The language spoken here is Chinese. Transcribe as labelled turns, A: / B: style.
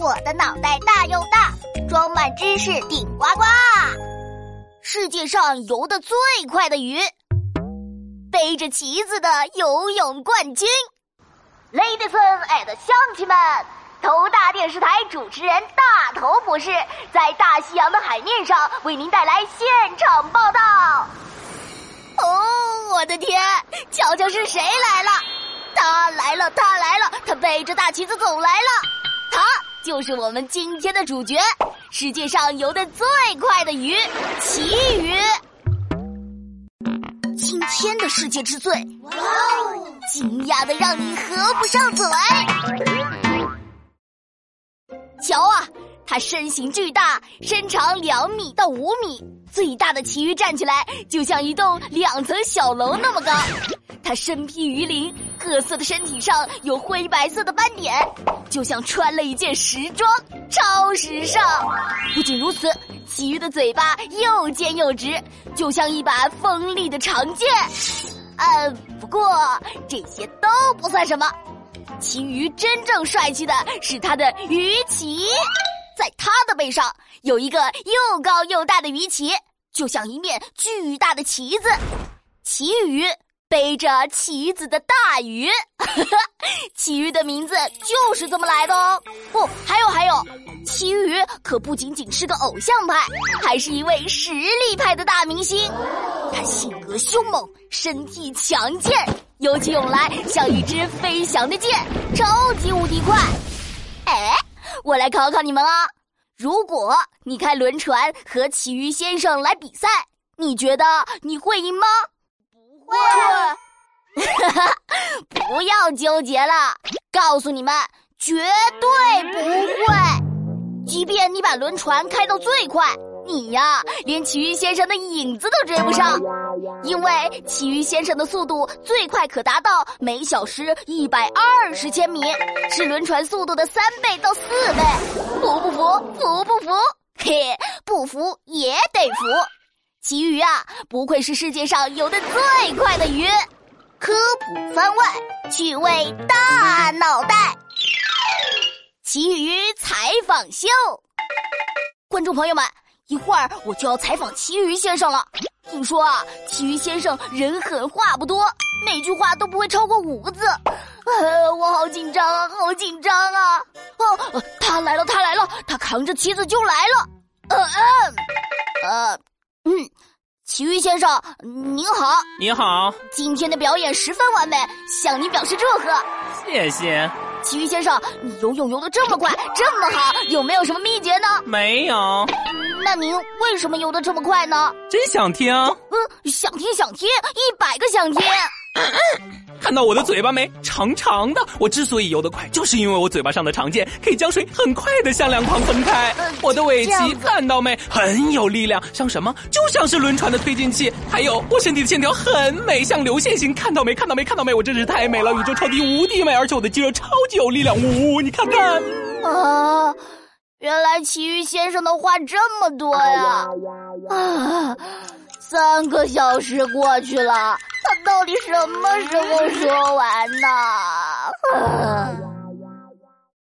A: 我的脑袋大又大，装满知识顶呱呱。世界上游得最快的鱼，背着旗子的游泳冠军。Ladies and 乡亲们，头大电视台主持人大头博士在大西洋的海面上为您带来现场报道。哦，我的天，瞧瞧是谁来了！他来了，他来了，他背着大旗子走来了，他。就是我们今天的主角，世界上游得最快的鱼——旗鱼。今天的世界之最，哇哦，惊讶的让你合不上嘴。瞧啊，它身形巨大，身长两米到五米，最大的旗鱼站起来就像一栋两层小楼那么高。它身披鱼鳞，各色的身体上有灰白色的斑点。就像穿了一件时装，超时尚。不仅如此，旗鱼的嘴巴又尖又直，就像一把锋利的长剑。呃，不过这些都不算什么。旗鱼真正帅气的是它的鱼鳍，在它的背上有一个又高又大的鱼鳍，就像一面巨大的旗子。旗鱼。背着旗子的大鱼，旗鱼的名字就是这么来的哦。不，还有还有，旗鱼可不仅仅是个偶像派，还是一位实力派的大明星。他性格凶猛，身体强健，游起泳来像一只飞翔的箭，超级无敌快。哎，我来考考你们啊！如果你开轮船和旗鱼先生来比赛，你觉得你会赢吗？
B: 不会，
A: 哈哈，不要纠结了，告诉你们，绝对不会。即便你把轮船开到最快，你呀，连奇鱼先生的影子都追不上，因为奇鱼先生的速度最快可达到每小时一百二十千米，是轮船速度的三倍到四倍。服不服？服不服？嘿，不服也得服。奇鱼啊，不愧是世界上游的最快的鱼。科普番外，趣味大脑袋。奇鱼采访秀，观众朋友们，一会儿我就要采访旗鱼先生了。听说啊，旗鱼先生人狠话不多，每句话都不会超过五个字。呃，我好紧张啊，好紧张啊！哦，他来了，他来了，他扛着旗子就来了。呃嗯，呃。嗯，奇遇先生您好，
B: 您好，
A: 今天的表演十分完美，向你表示祝贺。
B: 谢谢，
A: 奇遇先生，你游泳游得这么快，这么好，有没有什么秘诀呢？
B: 没有。
A: 那您为什么游得这么快呢？
B: 真想听。
A: 嗯，想听想听，一百个想听。
B: 看到我的嘴巴没？长长的。我之所以游得快，就是因为我嘴巴上的长剑可以将水很快的向两旁分开。我的尾鳍看到没？很有力量，像什么？就像是轮船的推进器。还有，我身体的线条很美，像流线型。看到没？看到没？看到没？我真是太美了，宇宙超级无敌美，而且我的肌肉超级有力量。呜，你看看。
A: 啊，原来奇遇先生的话这么多呀！啊，三个小时过去了。到底什么时候说完呢？